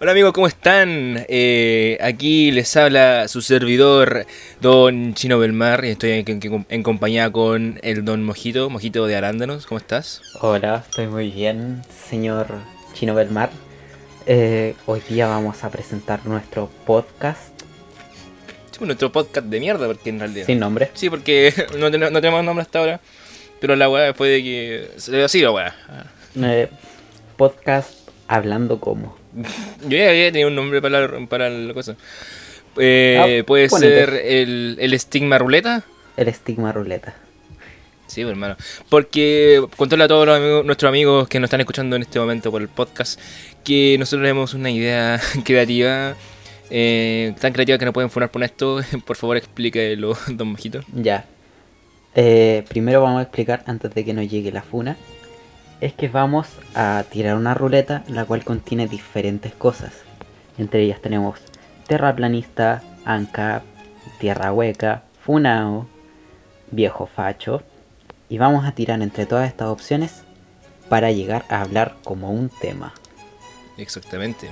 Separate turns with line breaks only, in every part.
Hola amigos, ¿cómo están? Eh, aquí les habla su servidor, Don Chino Belmar, y estoy en, en compañía con el Don Mojito, Mojito de Arándanos. ¿Cómo estás?
Hola, estoy muy bien, señor Chino Belmar. Eh, hoy día vamos a presentar nuestro podcast.
Sí, pues, nuestro podcast de mierda, porque en realidad.
Sin nombre.
Sí, porque no tenemos nombre hasta ahora. Pero la weá después de que. Se le así la weá.
Eh, podcast hablando como.
Yo ya había tenido un nombre para la, para la cosa. Eh,
Ah,
puede
ponete.
ser el, el estigma ruleta.
El estigma ruleta.
Sí, pues, hermano. Porque contarle a todos los amigos- nuestros amigos que nos están escuchando en este momento por el podcast que nosotros tenemos una idea creativa, eh, tan creativa que no pueden funar por esto. Por favor, explíquelo, don Mojito.
Ya. Eh, primero vamos a explicar, antes de que nos llegue la funa, es que vamos a tirar una ruleta la cual contiene diferentes cosas. Entre ellas tenemos terraplanista, ANCAP, tierra hueca, funao, viejo facho. Y vamos a tirar entre todas estas opciones para llegar a hablar como un tema.
Exactamente.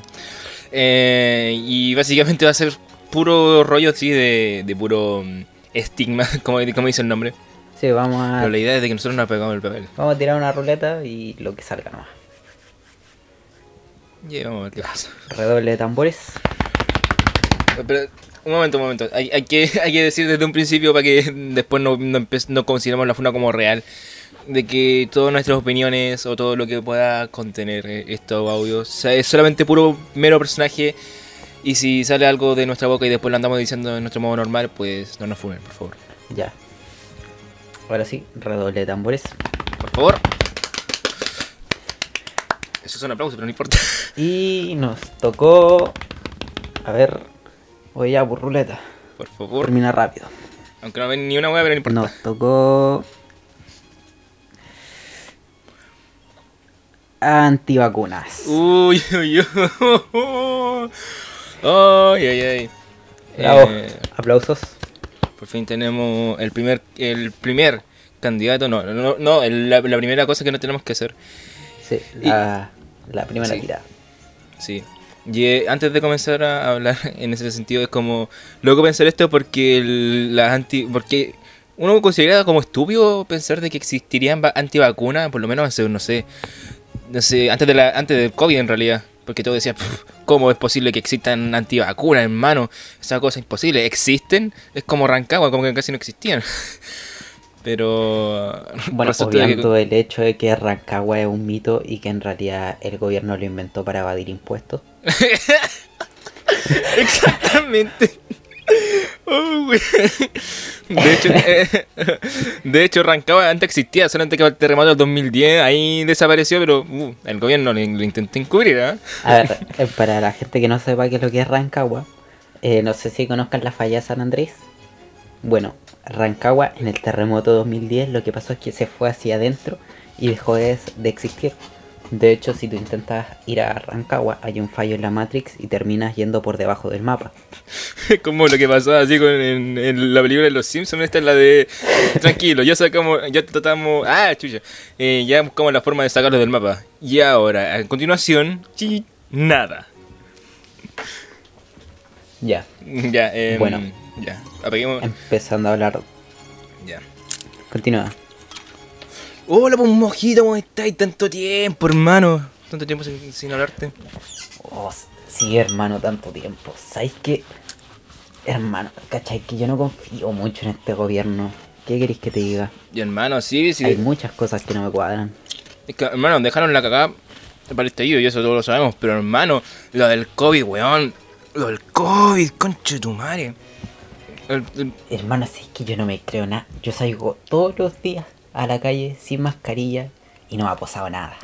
Eh, y básicamente va a ser puro rollo así de, de puro mm, estigma, como, como dice el nombre.
Sí, vamos a,
Pero la idea es de que nosotros nos pegamos el papel.
vamos a tirar una ruleta y lo que salga nomás.
Y vamos a ver qué pasa.
Redoble de tambores.
Pero, un momento, un momento. Hay, hay que, hay que decir desde un principio para que después no, no, no consideremos la funa como real. De que todas nuestras opiniones o todo lo que pueda contener eh, estos audios o sea, es solamente puro mero personaje. Y si sale algo de nuestra boca y después lo andamos diciendo en nuestro modo normal, pues no nos funen, por favor.
Ya. Ahora sí, redoble de tambores.
Por favor. Eso es un aplauso, pero no importa.
Y nos tocó. A ver. Voy ya por ruleta.
Por favor.
Termina rápido.
Aunque no ven ni una hueá, pero no importa.
Nos tocó. Antivacunas.
Uy, uy, uy. Ay, ay, ay.
Bravo.
Eh,
Aplausos.
Por fin tenemos el primer el primer candidato. No, no, no la, la primera cosa que no tenemos que hacer.
Sí, la, la primera
Sí.
tirada.
Sí. Y eh, antes de comenzar a hablar en ese sentido, es como loco pensar esto porque el- las anti. Porque uno considera como estúpido pensar de que existirían va- antivacunas, por lo menos hace, no sé. No sé, antes, de la, antes del COVID en realidad. Porque todos decían, "Pf, ¿cómo es posible que existan antivacunas, hermano? Esa cosa es imposible. ¿Existen? Es como Rancagua, como que casi no existían. Pero.
Bueno,
de que-
obviando el hecho de que Rancagua es un mito y que en realidad el gobierno lo inventó para evadir impuestos.
Exactamente. Oh, de hecho, eh, de hecho, Rancagua antes existía, solamente que el terremoto del 2010 ahí desapareció, pero uh, el gobierno lo, lo intentó encubrir, ¿ah?
A ver, eh, para la gente que no sepa qué es lo que es Rancagua, eh, no sé si conozcan la falla de San Andrés. Bueno, Rancagua en el terremoto 2010 lo que pasó es que se fue hacia adentro y dejó de, de existir. De hecho, si tú intentas ir a Rancagua, hay un fallo en la Matrix y terminas yendo por debajo del mapa.
Como lo que pasó así con en, en la película de Los Simpsons, esta es la de tranquilo, ya sacamos, ya tratamos, ah, chucha, eh, ya buscamos la forma de sacarlos del mapa. Y ahora, a continuación, chi, nada.
Ya,
Ya, eh,
Bueno.
ya, apaguemos,
empezando a hablar.
ya.
Continúa.
Hola, pues mojito, ¿cómo estáis? Tanto tiempo, hermano. Tanto tiempo sin, sin hablarte.
Oh, sí, hermano, tanto tiempo. ¿Sabes qué? Hermano, ¿cachai? Que yo no confío mucho en este gobierno. ¿Qué queréis que te diga?
Y hermano, sí, sí.
Hay muchas cosas que no me cuadran.
Es que, hermano, dejaron la cagada para el estallido y eso todos lo sabemos. Pero hermano, lo del COVID, weón. Lo del COVID, concha de tu madre. El- el-
Hermano, si es que yo no me creo nada. Yo salgo todos los días a la calle sin mascarilla y no me ha pasado nada.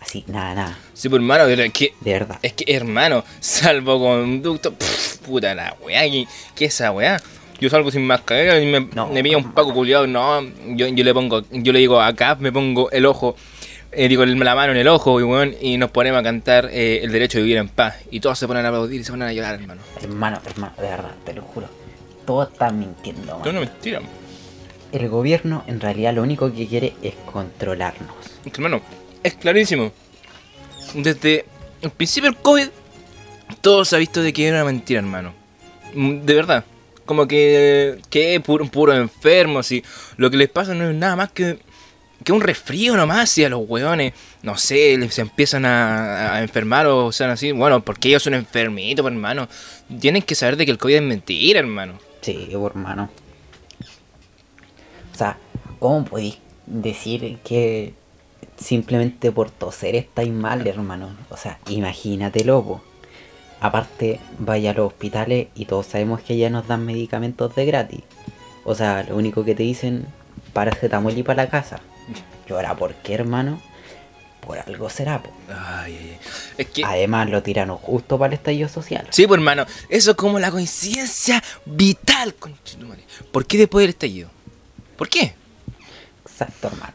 Así, nada, nada.
sí, pues hermano, pero es que.
De verdad.
Es que, hermano, salvoconducto. pff, puta la weá. ¿Qué, qué es esa weá? Yo salgo sin mascarilla y me,
No,
me pilla un paco culiado. No, yo, yo le pongo. Yo le digo acá, me pongo el ojo. eh, digo, la mano en el ojo y, weón, y nos ponemos a cantar eh, el derecho de vivir en paz. Y todos se ponen a aplaudir y se ponen a llorar, hermano.
Hermano, hermano, de verdad, te lo juro. Todos están mintiendo,
no, mentira.
El gobierno en realidad lo único que quiere es controlarnos.
Hermano, es clarísimo. desde el principio del COVID, todo se ha visto de que era una mentira, hermano. Mm, De verdad. Como que, que puro, puro enfermo, si lo que les pasa no es nada más que, que un resfrío nomás, si a los weones, no sé, les- se empiezan a, a enfermar o sean así, bueno, porque ellos son enfermitos, hermano. Tienen que saber de que el COVID es mentira, hermano.
Sí, hermano. ¿Cómo podéis decir que simplemente por toser estáis mal, hermano? O sea, imagínatelo, po. Aparte, vaya a los hospitales y todos sabemos que ya nos dan medicamentos de gratis. O sea, lo único que te dicen, paracetamol y para la casa. Y ahora, ¿por qué, hermano? Por algo será, po.
Ay, ay, ay. Es que...
Además, lo tiraron justo para el estallido social.
Sí, pues hermano, eso es como la coincidencia vital, conchetumare. ¿Por qué después del estallido? ¿Por qué?
Exacto, hermano.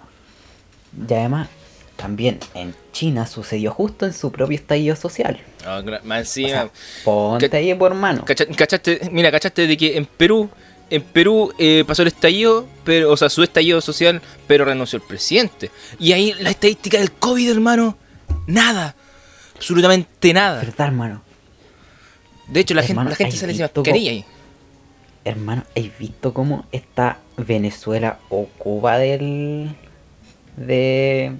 Y además, también en China sucedió justo en su propio estallido social.
Gra- más
O
encima.
sea, ponte
Ca-
ahí, por hermano.
cacha- ¿Cachaste? Mira, ¿cachaste de que en Perú, en Perú eh, pasó el estallido, pero, o sea, su estallido social, pero renunció el presidente? Y ahí la estadística del COVID, hermano, nada. Absolutamente nada.
¿Verdad, hermano?
De hecho, la gente,
Hermano,
la gente
¿hay
sale sin mascarilla ahí.
Hermano, ¿has visto cómo está Venezuela o Cuba del. de.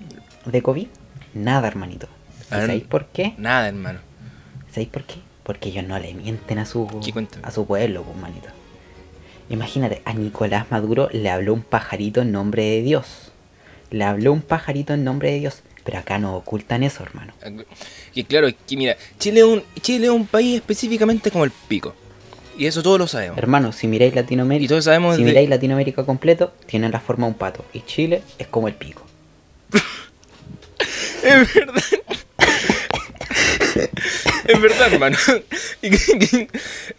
de COVID? Nada, hermanito. ¿Y
A ver.
¿Sabéis por qué?
Nada, hermano.
¿Sabéis por qué? Porque ellos no le mienten a su. A su pueblo, pues, manito. Imagínate, a Nicolás Maduro le habló un pajarito en nombre de Dios. Le habló un pajarito en nombre de Dios. Pero acá no ocultan eso, hermano.
Y claro, es que mira, Chile es, un, Chile es un país específicamente como el pico. Y eso todos lo sabemos.
Hermano, si miráis Latinoamérica,
Y todos sabemos
si
de-
miráis Latinoamérica completo, tiene la forma de un pato. Y Chile es como el pico.
Es verdad. es verdad, hermano. y,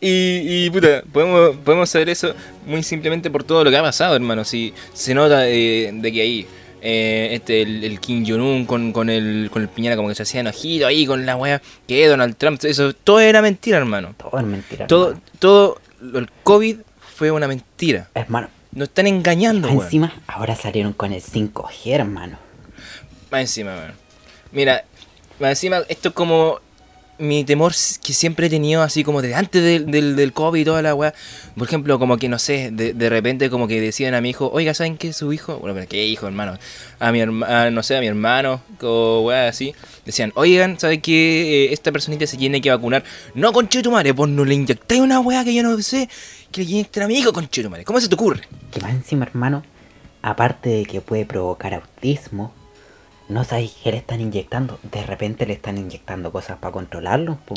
y, y, puta, podemos, podemos saber eso muy simplemente por todo lo que ha pasado, hermano. Si se nota eh, de que ahí eh, este el, el Kim Jong-un con, con el con el Piñera como que se hacía enojito ahí con la wea que Donald Trump, eso todo era mentira, hermano.
Todo es mentira.
Todo
hermano.
todo el COVID fue una mentira.
Hermano,
Nos están engañando, weón.
encima ahora salieron con el 5G, hermano.
Más encima, weón. Mira, más encima, esto es como mi temor que siempre he tenido, así como de antes del, del, COVID y toda la weá. Por ejemplo, como que no sé, de, de repente, como que decían a mi hijo, oiga, ¿saben qué? Su hijo, bueno, pero ¿qué hijo, hermano? A mi hermano, no sé, a mi hermano, o weá así. Decían, oigan, ¿saben qué? Eh, esta personita se tiene que vacunar. No, conche tu madre, pues no le inyectáis una weá que yo no sé, que le inyecten a mi hijo, conche tu madre. ¿Cómo se te ocurre?
Que más encima, hermano, aparte de que puede provocar autismo, no sabéis qué le están inyectando. De repente le están inyectando cosas para controlarlos, po.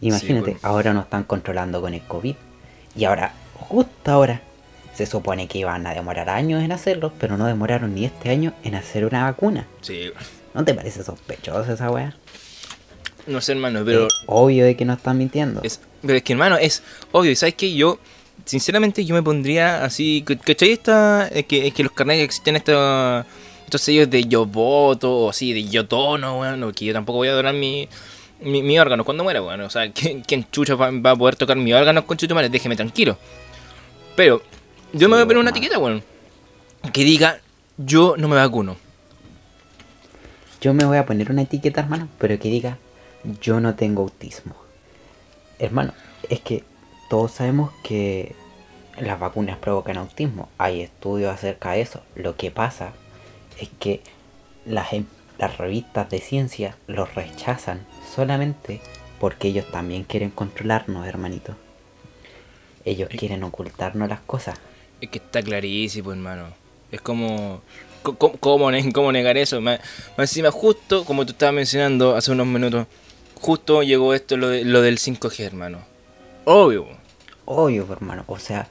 Imagínate,
Sí, pues.
ahora nos están controlando con el COVID. Y ahora, justo ahora, se supone que iban a demorar años en hacerlo, pero no demoraron ni este año en hacer una vacuna.
Sí,
¿No te parece sospechoso esa weá?
no sé, hermano, pero...
Es obvio de que no están mintiendo.
Es, pero es que, hermano, es obvio. y ¿Sabes qué? Yo, sinceramente, yo me pondría así. ¿Cachai? Esta, es, que, es que los carnets que existen estos, estos sellos de yo voto o así, de yo tono, weón. Porque yo tampoco voy a donar mi, mi, mi órgano cuando muera, weón. O sea, ¿quién, quién chucha va, va a poder tocar mi órgano con chucho Déjeme tranquilo. Pero, yo me voy a poner una etiqueta, weón. Que diga, yo no me vacuno.
Yo me voy a poner una etiqueta, hermano, pero que diga, yo no tengo autismo. Hermano, es que todos sabemos que las vacunas provocan autismo. Hay estudios acerca de eso. Lo que pasa es que las, em- las revistas de ciencia los rechazan solamente porque ellos también quieren controlarnos, hermanito. Ellos quieren ocultarnos las cosas.
Es que está clarísimo, hermano. Es como. co- co- ¿Cómo, ne- cómo negar eso? Más, más encima, justo como tú estabas mencionando hace unos minutos, justo llegó esto, lo, de- lo del 5G, hermano. Obvio.
Obvio, hermano. O sea,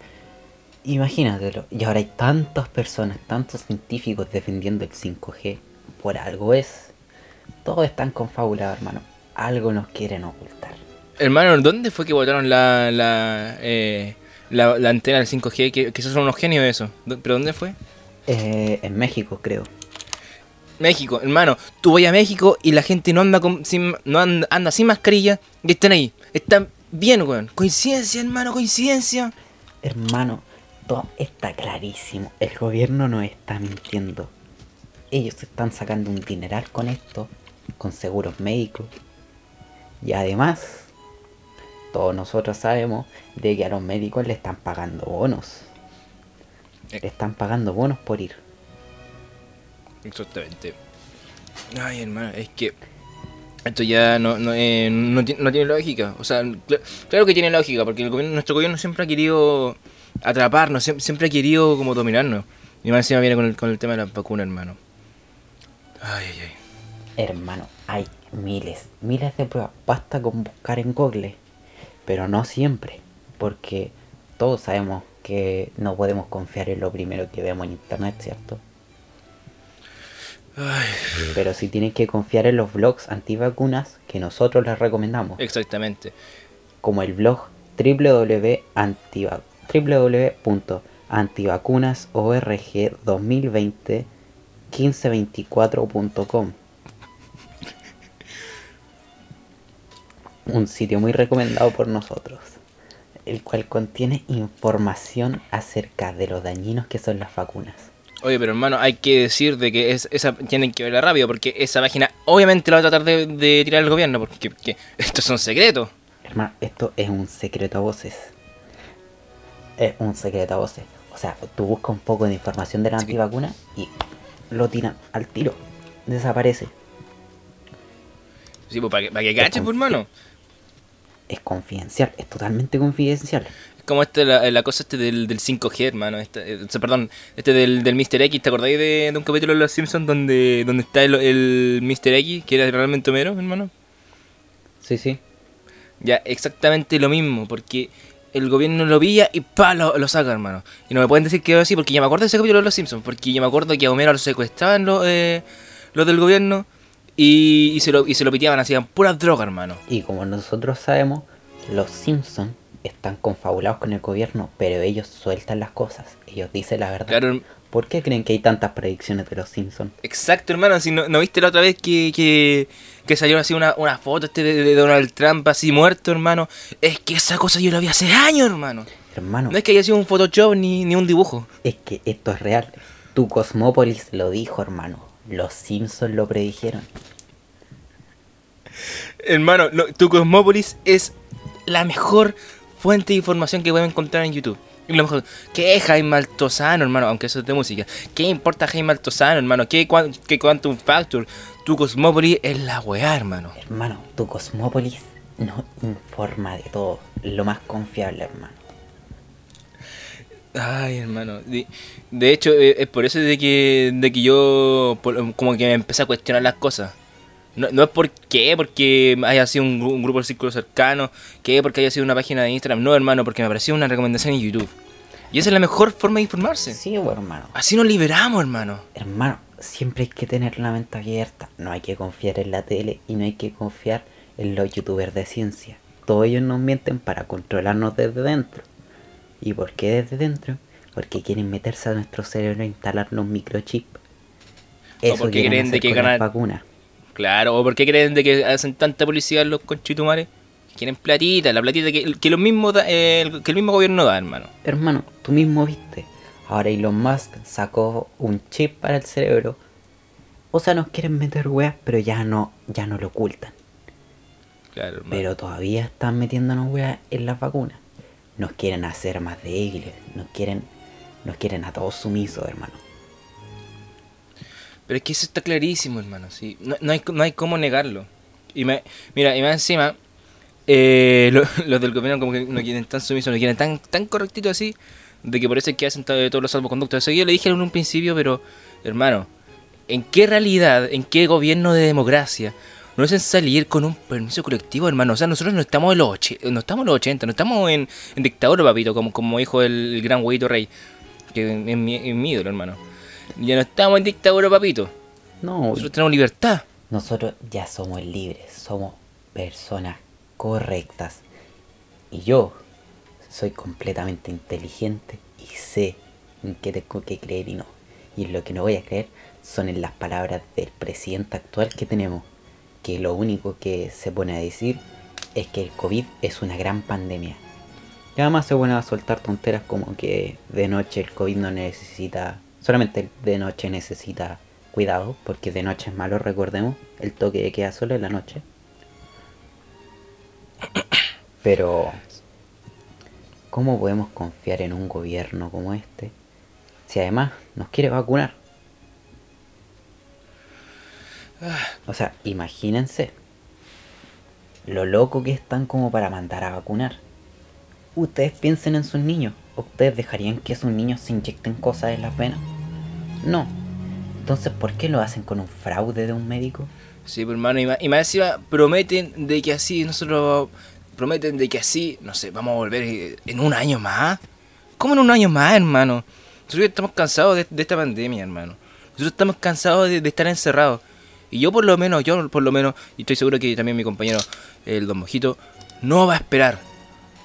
imagínatelo. Y ahora hay tantas personas, tantos científicos defendiendo el 5G. Por algo es. Todos están confabulados, hermano. Algo nos quieren ocultar.
Hermano, ¿dónde fue que botaron la, la, eh, la, la antena del 5G? Que, que esos son unos genios de eso. ¿Dó- ¿Pero dónde fue?
Eh, en México, creo.
México, hermano. Tú vas a México y la gente no anda con, sin, no anda, anda sin mascarilla y están ahí. Están bien, weón. Coincidencia, hermano, coincidencia.
Hermano, todo está clarísimo. El gobierno no está mintiendo. Ellos están sacando un dineral con esto con seguros médicos. Y además, todos nosotros sabemos de que a los médicos le están pagando bonos.
Eh.
Le están pagando bonos por ir.
Exactamente. Ay, hermano, es que esto ya no, no, eh, no, ti- no tiene lógica. O sea, cl- claro que tiene lógica, porque el gobierno, nuestro gobierno siempre ha querido atraparnos, siempre, siempre ha querido como dominarnos. Y más encima viene con el, con el tema de las vacunas, hermano. Ay, ay, ay.
Hermano, hay miles, miles de pruebas. Basta con buscar en Google. Pero no siempre. Porque todos sabemos que no podemos confiar en lo primero que vemos en internet, ¿cierto? Pero sí tienes que confiar en los blogs antivacunas que nosotros les recomendamos.
Exactamente.
Como el blog www.antivacunas www.antivacunasorg2020 1524.com un sitio muy recomendado por nosotros, el cual contiene información acerca de los dañinos que son las vacunas.
Oye, pero hermano, hay que decir de que tienen que verla rápido, porque esa página obviamente la va a tratar de, tirar el gobierno, porque, porque esto es un secreto.
Hermano, esto es un secreto a voces. Es un secreto a voces. O sea, tú buscas un poco de información de la
Sí.
antivacuna y lo tiran al tiro. Desaparece.
Sí, pues para que, para que cachen, pues, hermano.
Es confidencial, es totalmente confidencial.
Es como este, la, la cosa este del, del 5G, hermano. Este, eh, o sea, perdón, este del, del Mr. X. ¿Te acordáis de, de un capítulo de Los Simpsons donde, donde está el, el Mr. X, que era realmente Homero, hermano?
Sí, sí.
Ya, exactamente lo mismo, porque el gobierno lo pilla y pa, lo, lo saca, hermano. Y no me pueden decir que es así, porque ya me acuerdo de ese capítulo de Los Simpsons, porque ya me acuerdo que a Homero lo secuestraban los, eh, los del gobierno y, y se lo, y se lo piteaban, hacían puras drogas, hermano.
Y como nosotros sabemos, los Simpsons están confabulados con el gobierno, pero ellos sueltan las cosas. Ellos dicen la verdad.
Claro,
¿Por qué creen que hay tantas predicciones de los Simpsons?
Exacto, hermano. Si no, ¿no viste la otra vez que, que, que salió así una, una foto este de, de Donald Trump así muerto, hermano? Es que esa cosa yo la vi hace años, hermano.
Hermano,
No es que haya sido un Photoshop ni, ni un dibujo.
es que esto es real. Tu Cosmópolis lo dijo, hermano. Los Simpsons lo predijeron.
Hermano, lo- tu Cosmópolis es la mejor fuente de información que pueden encontrar en YouTube. Y lo mejor, ¿qué es Jaime Altozano, hermano? Aunque eso es de música. ¿Qué importa Jaime Altozano, hermano? ¿Qué, cuan- qué Quantum Factor? Tu Cosmópolis es la weá, hermano.
Hermano, tu Cosmópolis nos informa de todo. Lo más confiable, hermano.
Ay, hermano. De, de hecho, eh, es por eso de que, de que yo por- como que me empecé a cuestionar las cosas. No, no es por qué, porque haya sido un, gru- un grupo de círculo cercano, que porque haya sido una página de Instagram. No, hermano, porque me apareció una recomendación en YouTube. Y esa es la mejor forma de informarse.
Sí, hermano.
Así nos liberamos, hermano.
Hermano, siempre hay que tener la mente abierta. No hay que confiar en la tele y no hay que confiar en los youtubers de ciencia. Todos ellos nos mienten para controlarnos desde dentro. ¿Y por qué desde dentro? Porque quieren meterse a nuestro cerebro e instalarnos microchip. Eso
porque
quieren
creen de que ganar-
vacunas.
Claro, o por qué creen de que hacen tanta publicidad los conchitumares. Quieren platita, la platita que, que, los mismos da- eh, el- que el mismo gobierno da, hermano.
Hermano, tú mismo viste. Ahora Elon Musk sacó un chip para el cerebro. O sea, nos quieren meter weas, pero ya no, ya no lo ocultan.
Claro, hermano.
Pero todavía están metiéndonos weas en las vacunas. Nos quieren hacer más débiles. Nos quieren, nos quieren a todos sumisos, hermano.
Pero es que eso está clarísimo, hermano. ¿sí? No, no hay, no hay cómo negarlo. Y me, mira, y más encima, eh, lo- los del gobierno como que no quieren tan sumisos, no quieren tan, tan correctito así, de que por eso es que hacen to- todos los salvoconductos. Eso yo le dije en un principio, pero, hermano, ¿en qué realidad, en qué gobierno de democracia nos hacen salir con un permiso colectivo, hermano? O sea, nosotros no estamos en los, och no estamos en los 80, no estamos en, en dictadura, papito, como, como dijo el, gran huevito rey, que es mi, mi ídolo, hermano. Ya no estamos en dictadura, papito.
No,
Nosotros tenemos libertad.
nosotros ya somos libres. Somos personas correctas. Y yo soy completamente inteligente y sé en qué tengo que creer y no. Y en lo que no voy a creer son en las palabras del presidente actual que tenemos. Que lo único que se pone a decir es que el COVID es una gran pandemia. Y además se pone a soltar tonteras como que de noche el COVID no necesita, solamente de noche necesita Cuidado, porque de noche es malo, recordemos. El toque de queda solo en la noche. Pero, ¿cómo podemos confiar en un gobierno como este si además nos quiere vacunar? O sea, imagínense lo loco que están como para mandar a vacunar. Ustedes piensen en sus niños. ¿Ustedes dejarían que sus niños se inyecten cosas en las venas? No. Entonces, ¿por qué lo hacen con un fraude de un médico?
Sí, pues, hermano, y más, encima prometen de que así nosotros prometen de que así, no sé, vamos a volver eh, en un año más. ¿Cómo en un año más, hermano? Nosotros estamos cansados de, de esta pandemia, hermano. Nosotros estamos cansados de, de estar encerrados. Y yo por lo menos, yo por lo menos, y estoy seguro que también mi compañero, el Don Mojito, no va a esperar.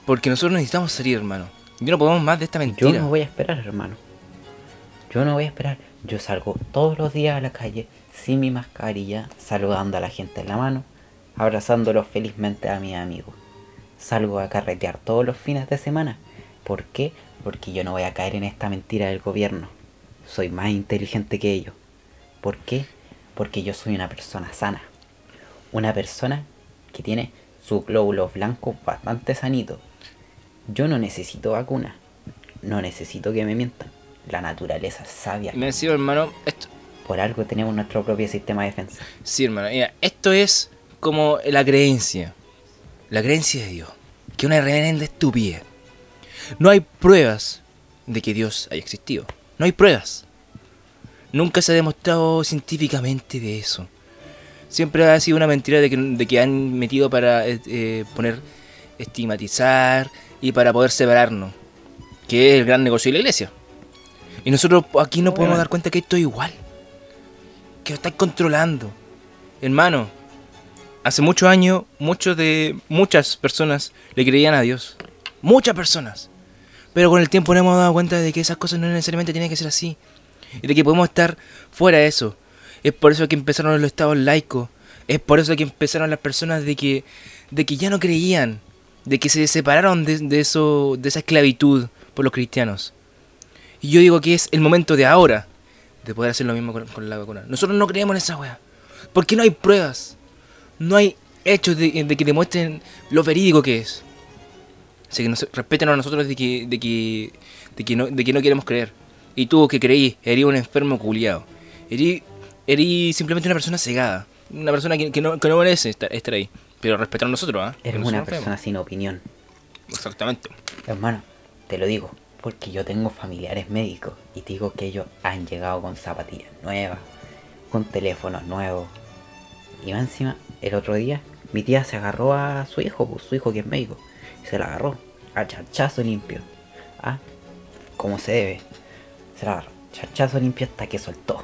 Porque nosotros necesitamos salir, hermano. Yo no podemos más de esta mentira.
Yo no voy a esperar, hermano. Yo no voy a esperar. Yo salgo todos los días a la calle sin mi mascarilla, saludando a la gente en la mano, abrazándolos felizmente a mis amigos. Salgo a carretear todos los fines de semana. ¿Por qué? Porque yo no voy a caer en esta mentira del gobierno. Soy más inteligente que ellos. ¿Por qué? Porque yo soy una persona sana. Una persona que tiene sus glóbulos blancos bastante sanitos. Yo no necesito vacuna. No necesito que me mientan. La naturaleza es sabia.
Me decía, hermano, esto,
Por algo tenemos nuestro propio sistema de defensa.
Sí, hermano. Mira, esto es como la creencia. La creencia de Dios. Que una reverenda estupidez. No hay pruebas de que Dios haya existido. No hay pruebas. Nunca se ha demostrado científicamente de eso. Siempre ha sido una mentira de que, de que han metido para eh, eh, poner, estigmatizar y para poder separarnos. Que es el gran negocio de la iglesia. Y nosotros aquí no podemos dar cuenta que esto es igual. Que lo están controlando. Hermano, hace muchos años, muchos de muchas personas le creían a Dios. Muchas personas. Pero con el tiempo nos hemos dado cuenta de que esas cosas no necesariamente tienen que ser así. Y de que podemos estar fuera de eso. Es por eso que empezaron los estados laicos. Es por eso que empezaron las personas de que, de que ya no creían. De que se separaron de, de eso, de esa esclavitud por los cristianos. Y yo digo que es el momento de ahora de poder hacer lo mismo con, con la vacuna. Nosotros no creemos en esa wea. Porque no hay pruebas. No hay hechos de, que demuestren lo verídico que es. Así que nos, respeten a nosotros de que, de que, de que, no, de que no queremos creer. Y tú que creí, eres un enfermo culiado. Eres simplemente una persona cegada. Una persona que, que no, que no merece estar, estar ahí. Pero respetar a nosotros, ¿ah? Porque
Eres una persona sin opinión.
Exactamente.
Hermano, te lo digo, porque yo tengo familiares médicos y te digo que ellos han llegado con zapatillas nuevas, con teléfonos nuevos. Y más encima, el otro día, mi tía se agarró a su hijo, pues, su hijo que es médico, y se la agarró a charchazo limpio. Ah, como se debe. Se la agarró, charchazo limpio hasta que soltó.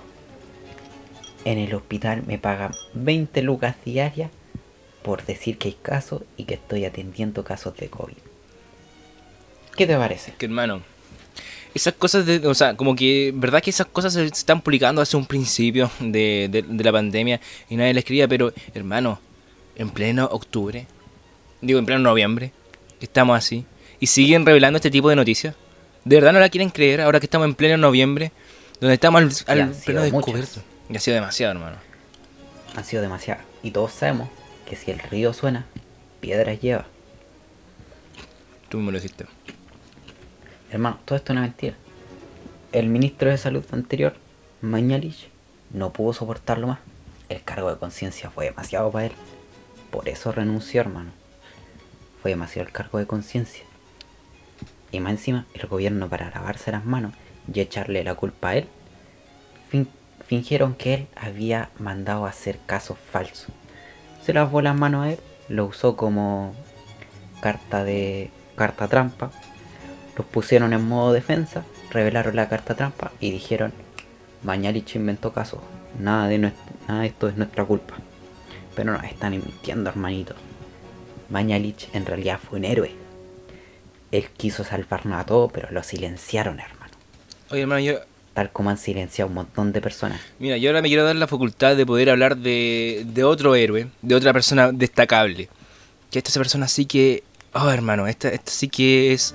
En el hospital me pagan 20 lucas diarias por decir que hay casos y que estoy atendiendo casos de COVID. ¿Qué te parece?
que hermano, esas cosas de, o sea, como que, verdad que esas cosas se están publicando hace un principio de, de- de la pandemia y nadie les escribía, pero hermano, en pleno octubre, digo en pleno noviembre, estamos así y siguen revelando este tipo de noticias. ¿De verdad no la quieren creer ahora que estamos en pleno noviembre, donde estamos al, pleno descubierto? Y ha sido demasiado, hermano.
Han sido demasiadas. Y todos sabemos que si el río suena, piedras lleva.
Tú mismo lo dijiste.
Hermano, todo esto es una mentira. El ministro de Salud anterior, Mañalich, no pudo soportarlo más. El cargo de conciencia fue demasiado para él. Por eso renunció, hermano. Fue demasiado el cargo de conciencia. Y más encima, el gobierno para lavarse las manos y echarle la culpa a él, fin- fingieron que él había mandado a hacer casos falsos. Se lavó las manos a él, lo usó como carta de carta trampa, los pusieron en modo defensa, revelaron la carta trampa y dijeron Mañalich inventó casos, nada de, nada esto es nuestra culpa. Pero nos están mintiendo, hermanito. Mañalich en realidad fue un héroe. Él quiso salvarnos a todos, pero lo silenciaron, hermano.
Oye, hermano, yo,
Tal como han silenciado un montón de personas.
Mira, yo ahora me quiero dar la facultad de poder hablar de, de otro héroe, de otra persona destacable. Que esta persona sí que... Oh, hermano, esta, esta sí que es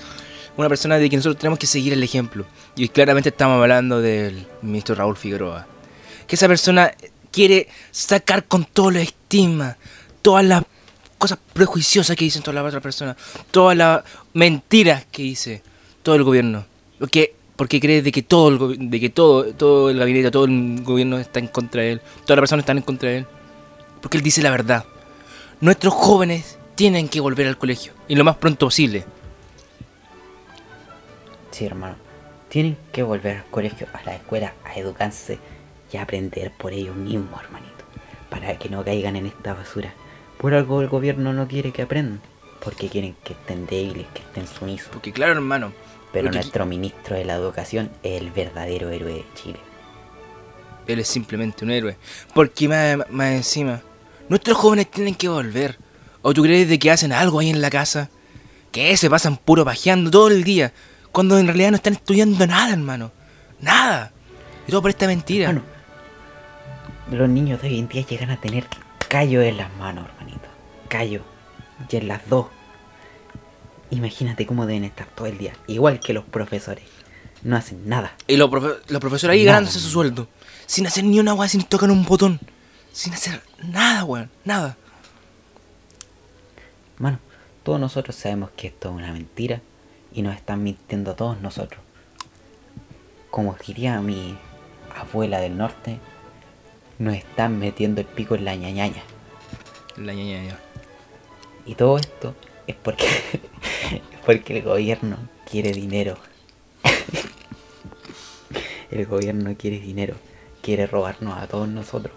una persona de que nosotros tenemos que seguir el ejemplo. Y claramente estamos hablando del ministro Raúl Figueroa. que esa persona quiere sacar con todo la estima, todas las cosas prejuiciosas que dicen todas las otras personas, todas las mentiras que dice todo el gobierno. Porque, porque cree de que todo el de que todo, todo el gabinete, todo el gobierno está en contra de él, todas las personas están en contra de él. Porque él dice la verdad. Nuestros jóvenes tienen que volver al colegio y lo más pronto posible.
Sí, hermano. Tienen que volver al colegio, a la escuela, a educarse y a aprender por ellos mismos, hermanito. Para que no caigan en esta basura. Por algo el gobierno no quiere que aprendan. Porque quieren que estén débiles, que estén sumisos.
Porque claro, hermano,
Pero
porque
nuestro ministro de la educación es el verdadero héroe de Chile.
él es simplemente un héroe. Porque más, más encima, nuestros jóvenes tienen que volver. ¿O tú crees de que hacen algo ahí en la casa? Que se pasan puro pajeando todo el día. Cuando en realidad no están estudiando nada, hermano. Nada. Y todo por esta mentira.
Bueno, los niños de hoy en día llegan a tener callo en las manos, hermanito. Callo. Y en las dos. Imagínate cómo deben estar todo el día. Igual que los profesores. No hacen nada.
Y los, profe- los profesores ahí
Nada,
ganándose su sueldo. Sin hacer ni una weá, sin tocar un botón. Sin hacer nada, weón. Nada.
Mano, todos nosotros sabemos que esto es una mentira. Y nos están mintiendo a todos nosotros. Como diría mi abuela del norte. Nos están metiendo el pico en la ñañaña.
La ñaña ya.
Y todo esto es porque, es porque el gobierno quiere dinero. el gobierno quiere dinero. Quiere robarnos a todos nosotros.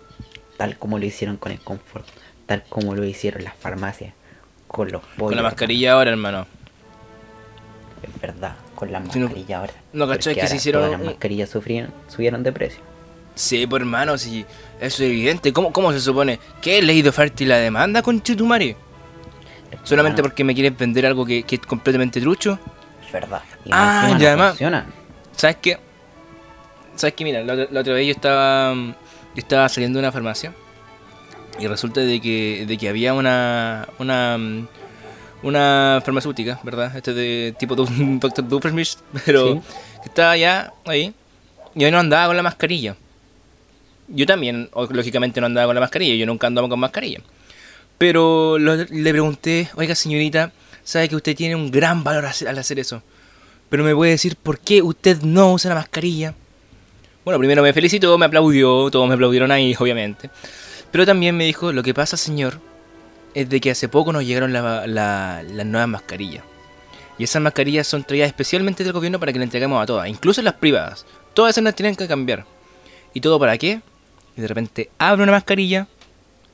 Tal como lo hicieron con el confort. Tal como lo hicieron las farmacias. Con los pollos.
Con la mascarilla ahora, hermano.
Es verdad. Con las
Si no-
ahora.
no, ¿cachai? Que se hicieron
Todas las mascarillas sufrieron, subieron de precio.
Sí, pues hermano, sí. Eso es evidente. ¿Cómo, cómo se supone? ¿Que he leído oferta y la demanda con Chitumari? ¿Solamente
Hermano,
porque me quieres vender algo que, que es completamente trucho?
Es verdad. Y
Ah, y además-
funciona.
¿Sabes qué? ¿Sabes qué? Mira, la, otra- la otra vez yo estaba, yo estaba saliendo de una farmacia y resulta de que, de que había una, una, una farmacéutica, ¿verdad? Este de tipo Dr. Doofenshmirtz, pero
Sí.
que estaba ya ahí y hoy no andaba con la mascarilla. Yo también, lógicamente, no andaba con la mascarilla, yo nunca andaba con mascarilla. Pero le pregunté, oiga señorita, sabe que usted tiene un gran valor al hacer eso. Pero me puede decir por qué usted no usa la mascarilla. Bueno, primero me felicitó, me aplaudió, todos me aplaudieron ahí, obviamente. Pero también me dijo, lo que pasa, señor, es de que hace poco nos llegaron la- la- las nuevas mascarillas. Y esas mascarillas son traídas especialmente del gobierno para que le entreguemos a todas, incluso las privadas. Todas esas las tienen que cambiar. ¿Y todo para qué? Y de repente abre una mascarilla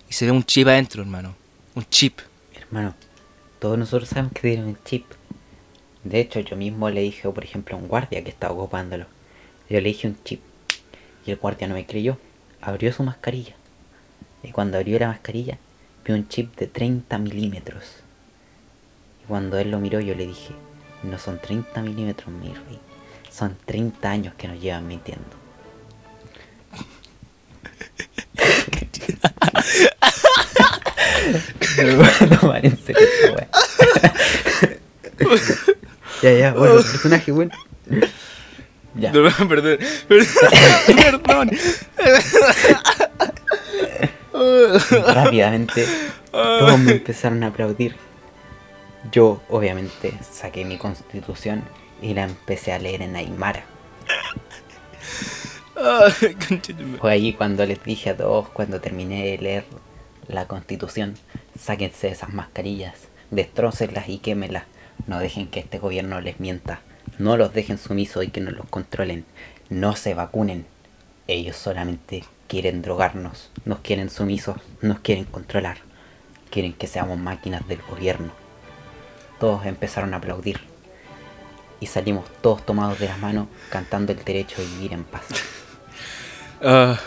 y se ve un chip adentro, hermano. Un chip.
Hermano, todos nosotros sabemos que tienen el chip. De hecho, yo mismo le dije, por ejemplo, a un guardia que estaba ocupándolo. Yo le dije un chip. Y el guardia no me creyó. Abrió su mascarilla. Y cuando abrió la mascarilla, vio un chip de 30 milímetros. Y cuando él lo miró, yo le dije, no son 30 milímetros, mi rey. Son 30 años que nos llevan mintiendo. No me voy a tomar en serio wea. Ya, ya, bueno, personaje, bueno. Ya.
Perdón, perdón. Perdón.
Rápidamente, todos me empezaron a aplaudir. Yo, obviamente, saqué mi constitución y la empecé a leer en Aymara. Fue allí cuando les dije a todos, cuando terminé de leer la constitución, sáquense esas mascarillas, destrócenlas y quémelas. No dejen que este gobierno les mienta. No los dejen sumisos y que no los controlen. No se vacunen. Ellos solamente quieren drogarnos. Nos quieren sumisos. Nos quieren controlar. Quieren que seamos máquinas del gobierno. Todos empezaron a aplaudir. Y salimos todos tomados de las manos cantando el derecho a vivir en paz.
Ah,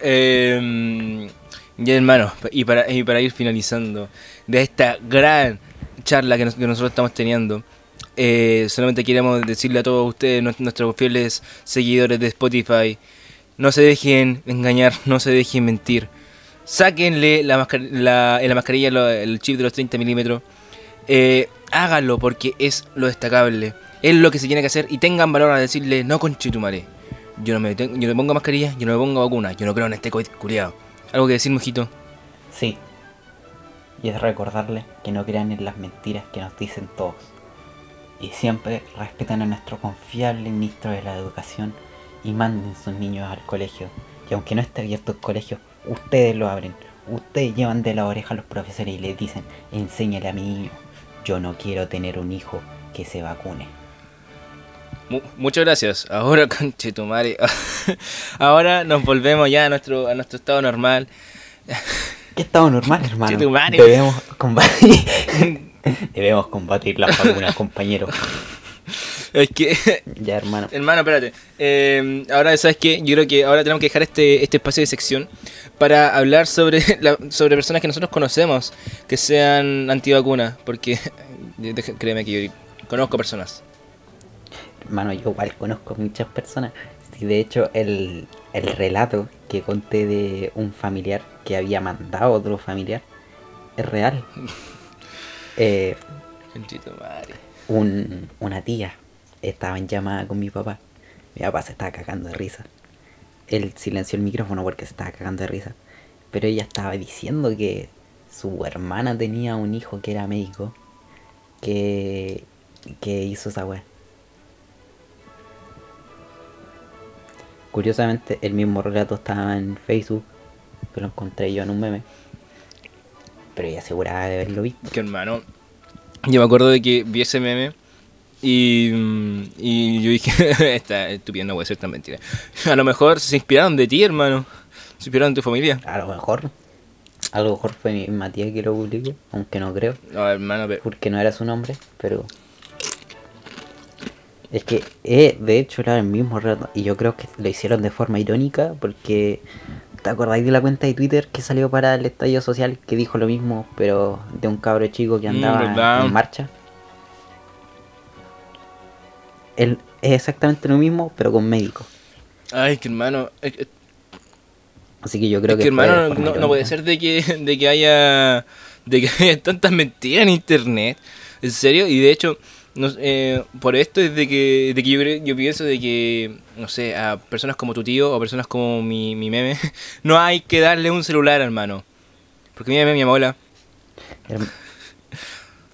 em, ya hermano, y para, y para ir finalizando de esta gran charla que, nos- que nosotros estamos teniendo, eh, solamente queremos decirle a todos ustedes, nues- nuestros fieles seguidores de Spotify, no se dejen engañar, no se dejen mentir. Sáquenle la, mascar- la, la mascarilla el chip de los 30 milímetros. Eh, háganlo porque es lo destacable. Es lo que se tiene que hacer y tengan valor a decirle no con chitumare. Yo no me, yo no me pongo mascarilla, yo no me pongo vacuna, yo no creo en este COVID culiado. ¿Algo que decir, mojito?
Sí. Y es recordarle que no crean en las mentiras que nos dicen todos. Y siempre respeten a nuestro confiable ministro de la educación y manden sus niños al colegio. Y aunque no esté abierto el colegio, ustedes lo abren. Ustedes llevan de la oreja a los profesores y les dicen, enséñale a mi niño. Yo no quiero tener un hijo que se vacune.
Mu- muchas gracias. Ahora, conchetumare. Ahora nos volvemos ya a nuestro, a nuestro estado normal.
¿Qué estado normal, hermano?
Chetumare.
Debemos combatir. Debemos combatir las vacunas, compañero.
Es que,
Ya, hermano.
hermano, espérate. Eh, ahora, ¿sabes qué? Yo creo que ahora tenemos que dejar este, este espacio de sección para hablar sobre, la- sobre personas que nosotros conocemos que sean antivacunas. Porque, créeme que yo conozco personas.
Hermano, yo igual conozco muchas personas. Sí, de hecho, el, el relato que conté de un familiar que había mandado a otro familiar es real. Eh, un, una tía estaba en llamada con mi papá. Mi papá se estaba cagando de risa. Él silenció el micrófono porque se estaba cagando de risa. Pero ella estaba diciendo que su hermana tenía un hijo que era médico que, que hizo esa weá. Curiosamente, el mismo relato estaba en Facebook, que lo encontré yo en un meme. Pero ella aseguraba de haberlo visto.
Que hermano, yo me acuerdo de que vi ese meme y, mm, y yo dije, esta estúpida no puede ser tan mentira. A lo mejor se inspiraron de ti, hermano. Se inspiraron de tu familia.
A lo mejor. A lo mejor fue mi misma tía que lo publicó, aunque no creo,
No, hermano, pero...
porque no era su nombre, pero... Es que, eh, de hecho, era el mismo relato, y yo creo que lo hicieron de forma irónica, porque... ¿Te acordáis de la cuenta de Twitter que salió para el estallido social que dijo lo mismo, pero de un cabro chico que
Mm,
andaba en marcha? Él es exactamente lo mismo, pero con médico.
Ay, que hermano... Es, es-
Así que yo creo
es
que,
que, hermano, no, no puede ser de que, de que haya... De que haya tantas mentiras en internet. En serio, y de hecho... No, eh, por esto es de que, de que yo, creo- yo pienso de que, no sé, a personas como tu tío o personas como mi, mi meme, no hay que darle un celular, hermano. Porque mi meme, mi abuela,
Herm-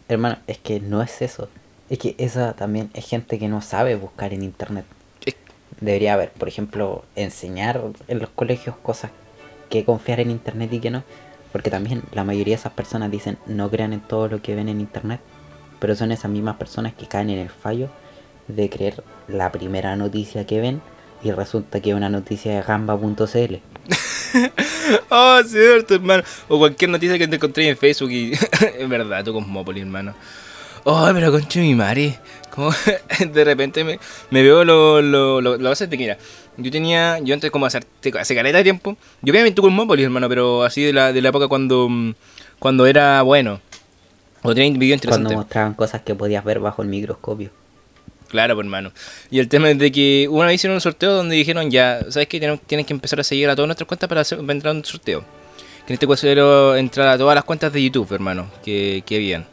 Hermano, es que no es eso. Es que esa también es gente que no sabe buscar en internet. Debería haber, por ejemplo, enseñar en los colegios cosas que confiar en internet y que no. Porque también la mayoría de esas personas dicen no crean en todo lo que ven en internet. Pero son esas mismas personas que caen en el fallo de creer la primera noticia que ven y resulta que es una noticia de gamba.cl.
Oh, cierto, hermano. O cualquier noticia que te encontré en Facebook y es verdad, tu Cosmópolis, hermano. Oh, pero concha de mi madre. Como de repente me, veo lo, lo, lo, lo que mira. Yo tenía, yo antes como hace, hace caleta de tiempo, yo tu Cosmópolis, hermano, pero así de la, de la época cuando, cuando era bueno. O tenía video
Cuando
interesante.
mostraban cosas que podías ver bajo el microscopio.
Claro, pues, hermano. Y el tema es de que una vez hicieron un sorteo donde dijeron ya, ¿sabes qué? Tienen, tienen que empezar a seguir a todas nuestras cuentas para, hacer, para entrar a un sorteo. Que en este caso era entrar a todas las cuentas de YouTube, hermano, que, que habían.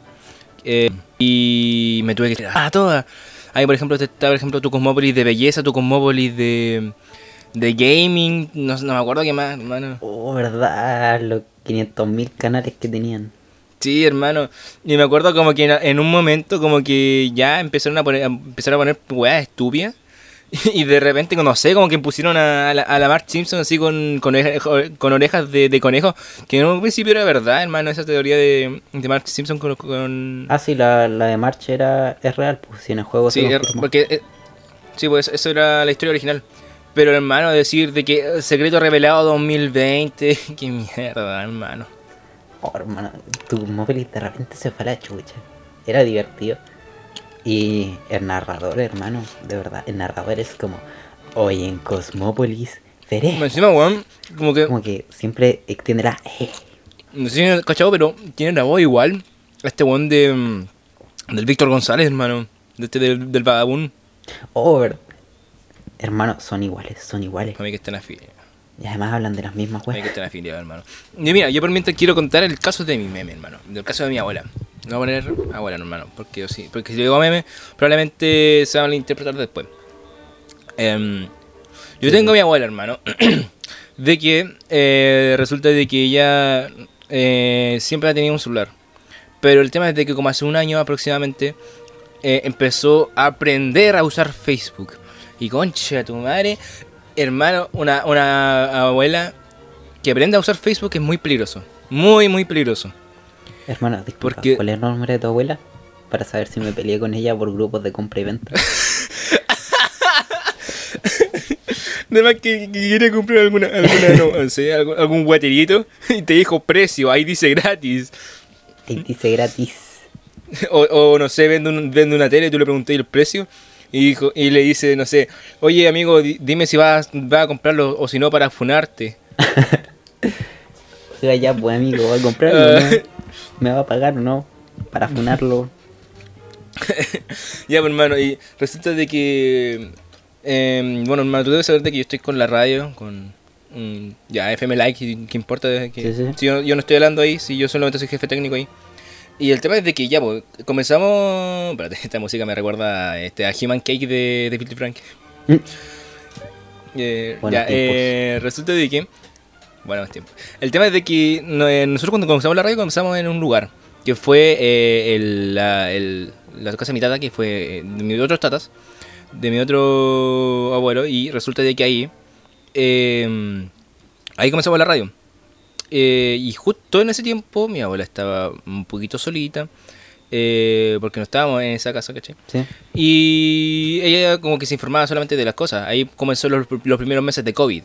Eh, y me tuve que tirar a todas. Ahí, por ejemplo, está, por ejemplo, tu Cosmópolis de belleza, tu Cosmópolis de, de gaming, no, no me acuerdo qué más, hermano.
Oh, verdad, los 500.000 canales que tenían.
Sí, hermano. Y me acuerdo como que en, un momento como que ya empezaron a poner, a empezar a poner weas estúpidas. Y de repente, no sé, como que pusieron a, a la, a la Mark Simpson así con, con, oreja- con orejas de, de conejo. Que en un principio era verdad, hermano, esa teoría de, de Mark Simpson con... con...
Ah, sí, la, la de March era, es real, pues si en el juego se
sí,
confirmó.
porque... eh, sí, pues eso era la historia original. Pero hermano, decir de que eh, Secreto Revelado 2020... Qué mierda, hermano.
Oh, hermano, tu móvil de repente se fue a la chucha. Era divertido. Y el narrador, hermano, de verdad, el narrador es como, hoy en Cosmópolis veré.
Encima, weón, como que...
Como que siempre extiende la... eh,
No sé si me cachado, pero tiene la voz igual a este weón de. mm, del Víctor González, hermano. De este del, del vagabundo.
Oh, hermano, son iguales, son iguales.
A mí que están afiliados.
Y además hablan de las mismas
A mí que
weas.
están afiliados, hermano. Y mira, yo por mientras quiero contar el caso de mi meme, hermano. Del caso de mi abuela. No voy a poner abuela, hermano. Porque yo sí. Porque si digo meme, probablemente se van a interpretar después. Em, Yo tengo a mi abuela, hermano, de que eh, resulta de que ella eh, siempre ha tenido un celular. Pero el tema es de que como hace un año aproximadamente eh, empezó a aprender a usar Facebook. Y concha tu madre, hermano, una, una abuela que aprende a usar Facebook es muy peligroso. Muy, muy peligroso.
Hermano, disculpa,
Porque-
¿cuál es el nombre de tu abuela? Para saber si me peleé con ella por grupos de compra y venta.
Además que, que quiere comprar alguna, alguna no, sé, algún, algún guaterito y te dijo precio, ahí dice gratis.
Y dice gratis.
O, o, no sé, vende, un- vende una tele y tú le pregunté el precio y, dijo, y le dice, no sé, oye amigo, di- dime si vas, vas a comprarlo o si no para funarte.
Oiga, ya, pues amigo, ¿va a comprarlo no? ¿Me va a pagar o no? Para funarlo.
Ya, pues, hermano, y resulta de que, em, bueno, hermano, tú debes saber de que yo estoy con la radio, con mm, ya FM Like, ¿qué importa? de Que,
Sí, sí.
Si yo, yo no estoy hablando ahí, si yo solamente soy jefe técnico ahí. Y el tema es de que ya, pues, comenzamos. Espérate, esta música me recuerda a, este, a Human Cake de, de Filthy Frank.
Mm.
Eh, ya, eh, resulta de que. Bueno, tiempo. El tema es de que eh, nosotros cuando comenzamos la radio comenzamos en un lugar que fue eh, el, la, el- la casa de mi tata, que fue de mis otros tatas, de mi otro abuelo, y resulta de que ahí, ahí comenzamos la radio. Eh, y justo en ese tiempo mi abuela estaba un poquito solita, eh, porque no estábamos en esa casa, ¿cachai?
¿Sí?
Y ella como que se informaba solamente de las cosas. Ahí comenzó los, los primeros meses de COVID.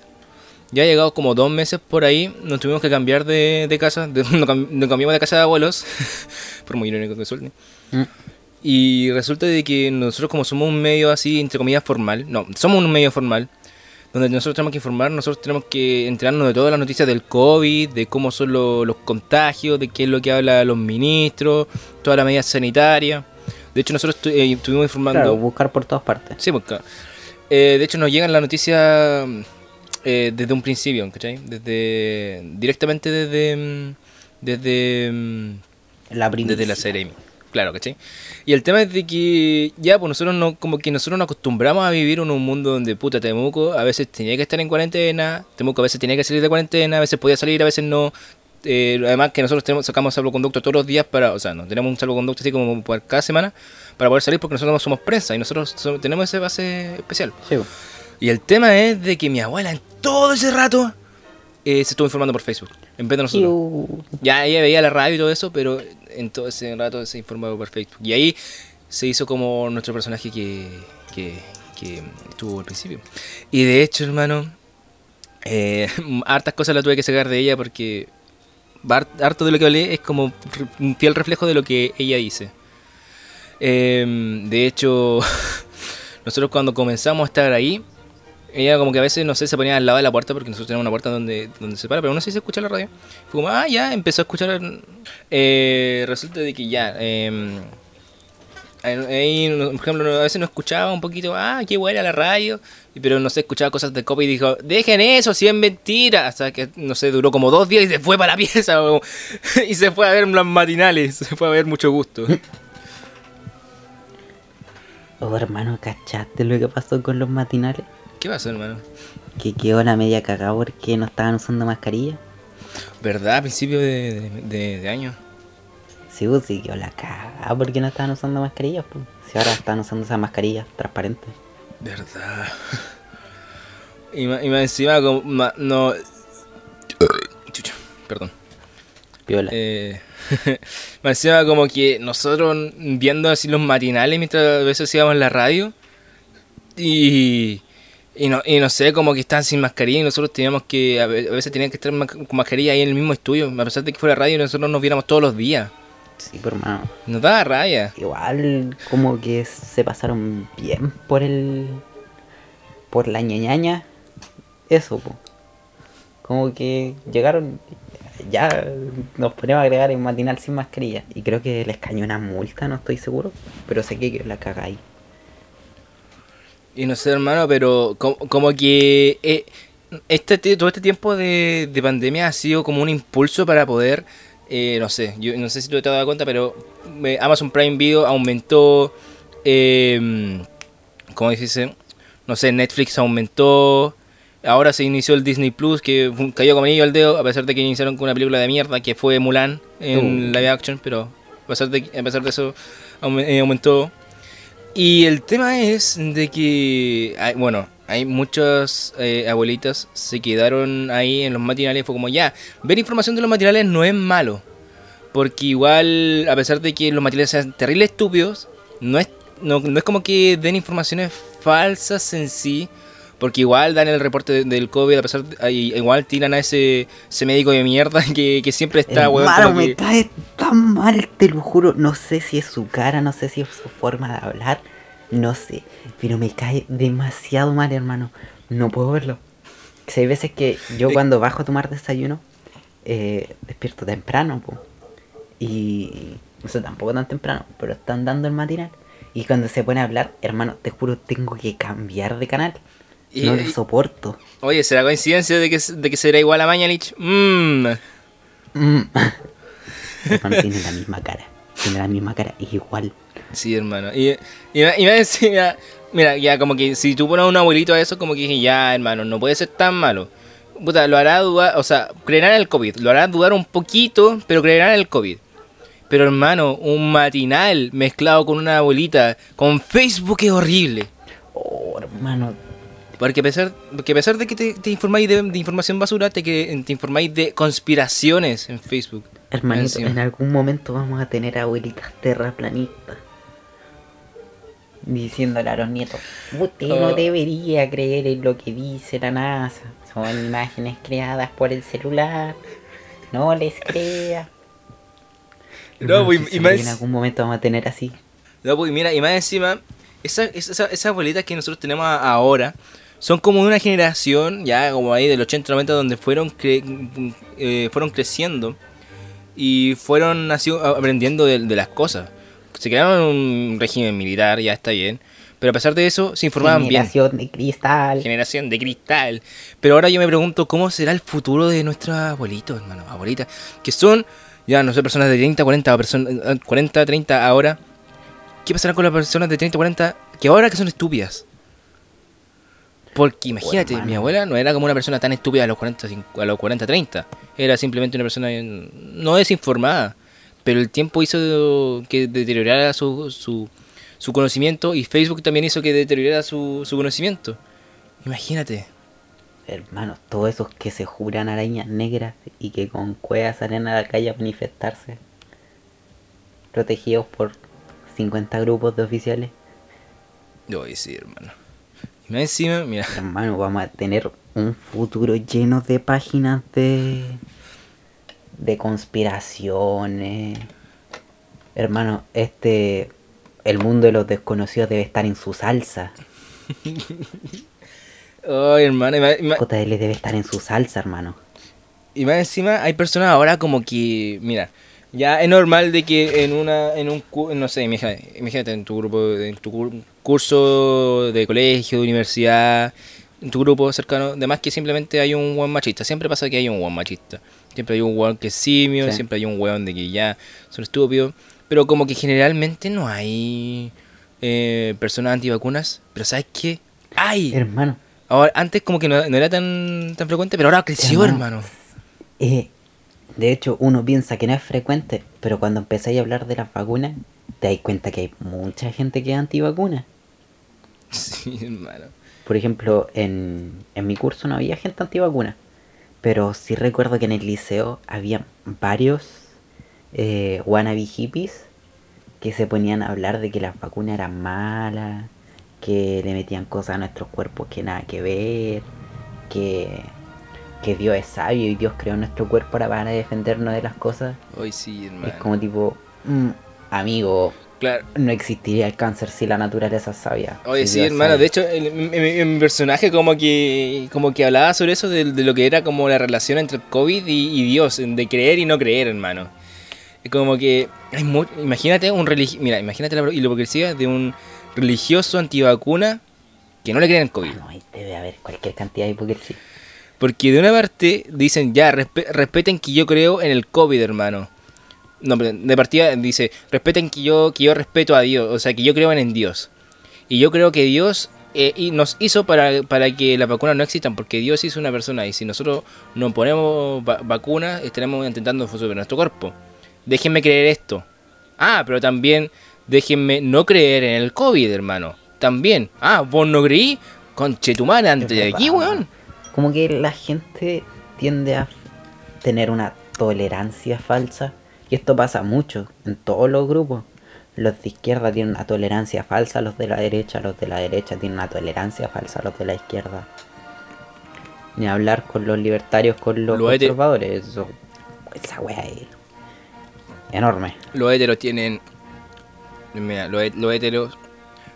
Ya ha llegado como dos meses por ahí, nos tuvimos que cambiar de, de casa, de- nos, cam- nos cambiamos de casa de abuelos, por muy irónico que suene.
Mm.
Y resulta de que nosotros como somos un medio así, entre comillas, formal, no, somos un medio formal, donde nosotros tenemos que informar, nosotros tenemos que enterarnos de todas las noticias del COVID, de cómo son lo- los contagios, de qué es lo que hablan los ministros, todas las medidas sanitarias. De hecho, nosotros estu- eh, estuvimos informando...
Claro, buscar por todas partes.
Sí, porque eh, de hecho nos llegan las noticias eh, desde un principio, ¿cachai? Desde, directamente desde, mm, desde, mm,
La primicia.
desde la Ceremi. Claro, ¿cachai? Y el tema es de que ya, pues nosotros no, como que nosotros nos acostumbramos a vivir en un mundo donde puta Temuco a veces tenía que estar en cuarentena, Temuco a veces tenía que salir de cuarentena, a veces podía salir, a veces no. Eh, además que nosotros tenemos, sacamos salvoconducto todos los días para, o sea, no tenemos un salvoconducto así como por cada semana para poder salir porque nosotros no somos prensa y nosotros so- tenemos ese base especial.
Sí.
Y el tema es de que mi abuela en todo ese rato eh, se estuvo informando por Facebook, en vez de nosotros.
Iu.
Ya ella veía la radio y todo eso, pero en todo ese rato se informaba por Facebook. Y ahí se hizo como nuestro personaje que, que, tuvo al principio. Y de hecho, hermano, eh, hartas cosas las tuve que sacar de ella porque har- harto de lo que hablé es como un fiel reflejo de lo que ella dice. Eh, de hecho, nosotros cuando comenzamos a estar ahí, ella como que a veces, no sé, se ponía al lado de la puerta porque nosotros tenemos una puerta donde, donde se para, pero no sé si se escucha la radio. Fue como, ah, ya, empezó a escuchar. eh, resulta de que ya, eh, ahí, por ejemplo, a veces no escuchaba un poquito, ah, qué buena la radio, pero no sé, escuchaba cosas de copa y dijo, dejen eso, si es mentira. Hasta que, no sé, duró como dos días y se fue para la pieza, y se fue a ver las matinales, se fue a ver mucho gusto.
Oh, hermano, ¿cachaste lo que pasó con los matinales?
¿Qué pasó, hermano?
Que quedó la media cagada porque no estaban usando mascarilla.
¿Verdad? A principio de, de- de- de año.
Sí, pues sí, quedó la cagada porque no estaban usando mascarillas, pues. Si ahora están usando esas mascarillas transparentes.
¿Verdad? Y más, y más encima, como, no. Chucha, perdón.
Piola.
Eh, más encima, como que nosotros viendo así los matinales mientras a veces íbamos en la radio. Y. Y no, y no sé, como que estaban sin mascarilla y nosotros teníamos que. A ve- a veces tenían que estar con mascarilla ahí en el mismo estudio. A pesar de que fuera radio, nosotros nos viéramos todos los días.
Sí, pues hermano.
Nos daba raya.
Igual como que se pasaron bien por el... Por la ñañaña. Eso, pues. Como que llegaron... Ya nos ponemos a agregar el matinal sin mascarilla. Y creo que les cañó una multa, no estoy seguro. Pero sé que la ahí.
Y no sé, hermano, pero como, como que eh, este, todo este tiempo de, de pandemia ha sido como un impulso para poder, eh, no sé, yo no sé si tú te has dado cuenta, pero eh, Amazon Prime Video aumentó, eh, ¿cómo dice? no sé, Netflix aumentó, ahora se inició el Disney Plus, que cayó como anillo al dedo, a pesar de que iniciaron con una película de mierda que fue Mulan en
Uh.
live action, pero a pesar de, a pesar de eso eh, aumentó. Y el tema es de que, bueno, hay muchas eh, abuelitas se quedaron ahí en los matinales, fue como ya, ver información de los matinales no es malo. Porque igual, a pesar de que los matinales sean terribles estúpidos, no es, no, no es como que den informaciones falsas en sí. Porque igual dan el reporte de- del COVID, a pesar de, igual tiran a ese, ese médico de mierda que, que siempre está, weón, como
me
que-
cae tan mal, te lo juro. No sé si es su cara, no sé si es su forma de hablar, no sé. Pero me cae demasiado mal, hermano. No puedo verlo. Si hay veces que yo cuando bajo a tomar desayuno, eh, despierto temprano, po. Y... No sé, tampoco tan temprano, pero están dando el matinal. Y cuando se pone a hablar, hermano, te juro, tengo que cambiar de canal.
Y-
no lo soporto.
Oye, ¿será coincidencia de que, de que será igual a Mañalich? Mmm.
Mm. Hermano, tiene la misma cara. Tiene la misma cara, igual.
Sí, hermano. Y, y, y me decía, mira, ya como que si tú pones un abuelito a eso, como que dije, ya, hermano, no puede ser tan malo. Puta, lo hará dudar, o sea, creerá en el COVID. Lo hará dudar un poquito, pero creerá en el COVID. Pero hermano, un matinal mezclado con una abuelita, con Facebook es horrible.
Oh, hermano,
Porque a pesar, porque a pesar de que te, te informáis de, de información basura, te, que, te informáis de conspiraciones en Facebook.
Hermanito, en algún momento vamos a tener abuelitas terraplanistas. Diciéndole a los nietos, usted no
Oh.
debería creer en lo que dice la NASA. Son imágenes creadas por el celular. No les crea.
No, pues, y más-
En algún momento vamos a tener así.
No, pues mira, y más encima, esa, esa, esas abuelitas que nosotros tenemos ahora son como de una generación, ya como ahí del 80-90, donde fueron, cre- eh, fueron creciendo y fueron así, aprendiendo de, de las cosas. Se crearon un régimen militar, ya está bien, pero a pesar de eso se informaban bien.
Generación de cristal.
Generación de cristal. Pero ahora yo me pregunto cómo será el futuro de nuestros abuelitos, hermano, abuelitas, que son, ya no sé, personas de 30, 40, personas, 40, 30 ahora. ¿Qué pasará con las personas de 30, 40 que ahora que son estúpidas? Porque imagínate, mi abuela no era como una persona tan estúpida a los 40, cincu- a los 40, 30. Era simplemente una persona no desinformada. Pero el tiempo hizo que deteriorara su, su, su conocimiento y Facebook también hizo que deteriorara su, su conocimiento. Imagínate.
Hermanos, todos esos que se juran arañas negras y que con cuevas salen a la calle a manifestarse. Protegidos por 50 grupos de oficiales.
Ay, sí, hermano. Más encima, mira.
Hermano, vamos a tener un futuro lleno de páginas de. de conspiraciones. Hermano, este. El mundo de los desconocidos debe estar en su salsa.
Ay, hermano.
JL debe estar en su salsa, hermano.
y más encima hay personas ahora como que, mira, ya es normal de que en una, en un, no sé, imagínate, imagínate en tu grupo, en tu cur- curso de colegio, de universidad, en tu grupo cercano, además que simplemente hay un buen machista. Siempre pasa que hay un buen machista. Siempre hay un weón que es simio,
Sí.
siempre hay un weón de que ya son estúpidos. Pero como que generalmente no hay eh, personas antivacunas. Pero ¿sabes qué? ¡Ay!
Hermano,
Ahora, antes como que no, no era tan, tan frecuente, pero ahora creció,
Hermano.
hermano.
eh, de hecho, uno piensa que no es frecuente, pero cuando empezáis a hablar de las vacunas, te das cuenta que hay mucha gente que es antivacuna.
Sí, hermano.
Por ejemplo, en, en mi curso no había gente antivacuna. Pero sí recuerdo que en el liceo había varios eh, wannabe hippies que se ponían a hablar de que las vacunas eran malas, que le metían cosas a nuestros cuerpos que nada que ver, que, que Dios es sabio y Dios creó nuestro cuerpo para, para defendernos de las cosas.
Hoy sí, hermano.
Es como tipo, mm, amigo,
Claro.
no existiría el cáncer si la naturaleza es sabia.
Oye,
Si
sí, hermano.
sabe.
De hecho, el- en, mi personaje como que como que hablaba sobre eso, de, de lo que era como la relación entre el COVID y, y Dios, de creer y no creer, hermano. Es como que hay imagínate un religi mira, imagínate la hipocresía de un religioso antivacuna que no le creen en COVID.
Ah, no, ahí debe haber cualquier cantidad de hipocresía.
Porque de una parte dicen, ya, respe- respeten que yo creo en el COVID, hermano. No, de partida dice, respeten que yo, que yo respeto a Dios, o sea, que yo creo en, Dios. Y yo creo que Dios eh, y nos hizo para, para que las vacunas no existan, porque Dios hizo una persona y si nosotros no ponemos va- vacunas, estaremos intentando sobre nuestro cuerpo. Déjenme creer esto. Ah, pero también déjenme no creer en el COVID, hermano. También. Ah, vos no creí. Conchetumare antes de aquí, weón.
Como que la gente tiende a tener una tolerancia falsa. Y esto pasa mucho en todos los grupos. Los de izquierda tienen una tolerancia falsa a los de la derecha. Los de la derecha tienen una tolerancia falsa a los de la izquierda. Ni hablar con los libertarios, con los
Lo
conservadores. Eso, esa wea es enorme.
Los heteros tienen. Mira, los, los heteros.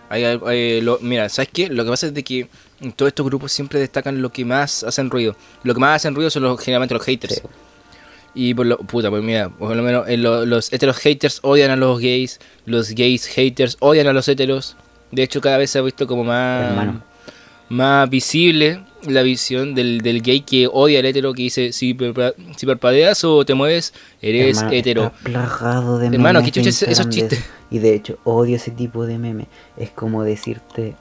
hay algo- hay lo- mira, ¿sabes qué? Lo que pasa es de que en todos estos grupos siempre destacan lo que más hacen ruido. Lo que más hacen ruido son los, generalmente los haters.
Sí.
Y por lo. Puta, pues mira, por lo menos eh, lo- los heteros haters odian a los gays. Los gays haters odian a los heteros. De hecho, cada vez se ha visto como más.
Hermano.
Más visible la visión del, del gay que odia al hetero que dice: si, si parpadeas o te mueves, eres
Hermano,
hetero.
plagado de
Hermano,
memes
¿qué
de
chucha es- esos chistes?
Y de hecho, odio ese tipo de meme. Es como decirte,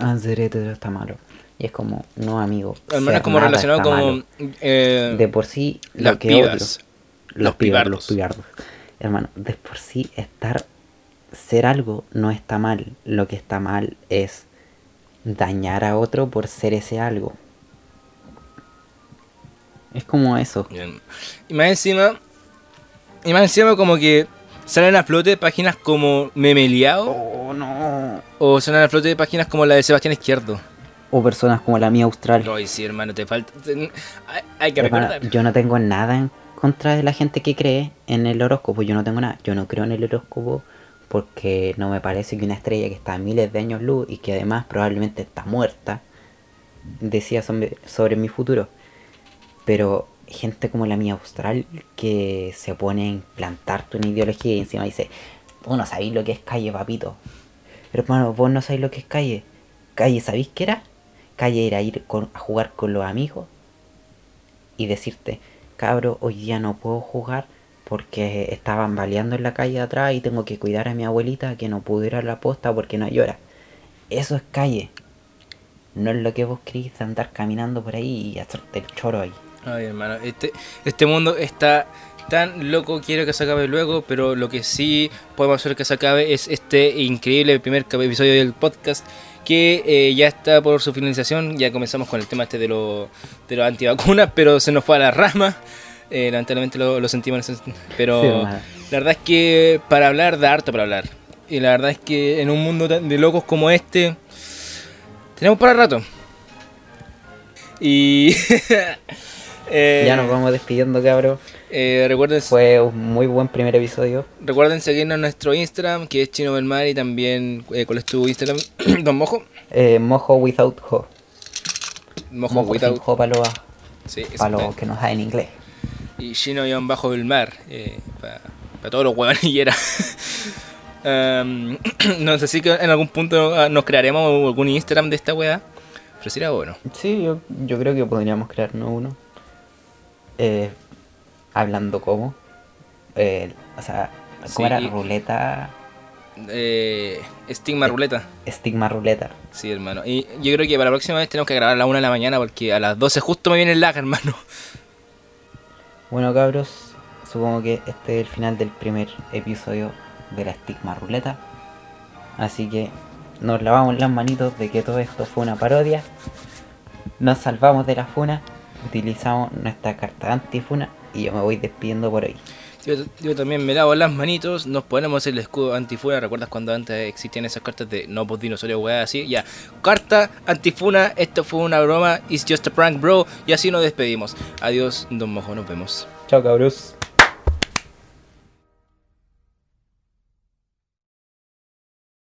"Ah, ser hetero está malo. Y es como, no, amigo.
Al menos como relacionado como.
malo".
eh,
De por sí, lo
las
que
pibas.
odio.
Los pibardos.
los pibardos. Hermano, de por sí, estar. Ser algo no está mal. Lo que está mal es dañar a otro por ser ese algo. Es como eso.
Bien. Y más encima. Y más encima, como que salen a flote páginas como Memeliao.
Oh, no.
O salen a flote páginas como la de Sebastián Izquierdo.
O personas como la mía austral.
Ay, sí, hermano, te falta. hay, que
Hermano,
recordar.
yo no tengo nada en contra de la gente que cree en el horóscopo. Yo no tengo nada. Yo no creo en el horóscopo porque no me parece que una estrella que está a miles de años luz y que además probablemente está muerta decía sobre, sobre mi futuro. Pero gente como la mía austral que se pone a implantarte una ideología y encima dice, tú no sabéis lo que es calle, papito. Hermano, vos no sabéis lo que es calle. Calle, ¿sabéis qué era? Calle era ir con- a jugar con los amigos y decirte, cabro, hoy día no puedo jugar porque estaban baleando en la calle de atrás y tengo que cuidar a mi abuelita que no pudo ir a la posta porque no llora. Eso es calle. No es lo que vos querís de andar caminando por ahí y hacerte el choro ahí.
Ay, hermano, este, este mundo está tan loco, quiero que se acabe luego, pero lo que sí podemos hacer que se acabe es este increíble primer episodio del podcast que eh, ya está por su finalización, ya comenzamos con el tema este de los de los antivacunas, pero se nos fue a la rama, Eh, lamentablemente lo, lo sentimos, pero
Sí,
la verdad es que para hablar da harto para hablar, y la verdad es que en un mundo de locos como este, tenemos para rato. Y... eh,
Ya nos vamos despidiendo, cabro.
eh, recuerden,
Fue un muy buen primer episodio.
recuerden seguirnos en nuestro Instagram, que es Chino Belmar, y también, eh, ¿cuál es tu Instagram? Don Mojo.
Eh, mojo without ho.
Mojo,
Mojo
without-
ho para los,
Sí,
pa' que no saben inglés.
Y Chino-Bajo Belmar, eh, para todos los huevonilleras. Um, no sé si que en algún punto ah, nos crearemos algún Instagram de esta wea, pero sería bueno.
Sí, yo, yo creo que podríamos crearnos uno. Eh, hablando como. Eh, o sea, ¿cómo
Sí.
era? Ruleta.
Eh, Estigma Ruleta.
Estigma ruleta.
Sí, hermano. Y yo creo que para la próxima vez tenemos que grabar a la 1 de la mañana porque a las 12 justo me viene el lag, hermano.
Bueno, cabros, supongo que este es el final del primer episodio de la Estigma Ruleta. Así que nos lavamos las manitos de que todo esto fue una parodia. Nos salvamos de la funa. Utilizamos nuestra carta antifuna. Y yo me voy despidiendo por hoy.
Yo, yo también me lavo las manitos, nos ponemos el escudo antifuna. ¿Recuerdas cuando antes existían esas cartas de no pues dinosaurio, weá, así? Ya, carta antifuna, esto fue una broma, it's just a prank, bro. Y así nos despedimos. Adiós, Don Mojo, nos vemos.
Chao, cabros.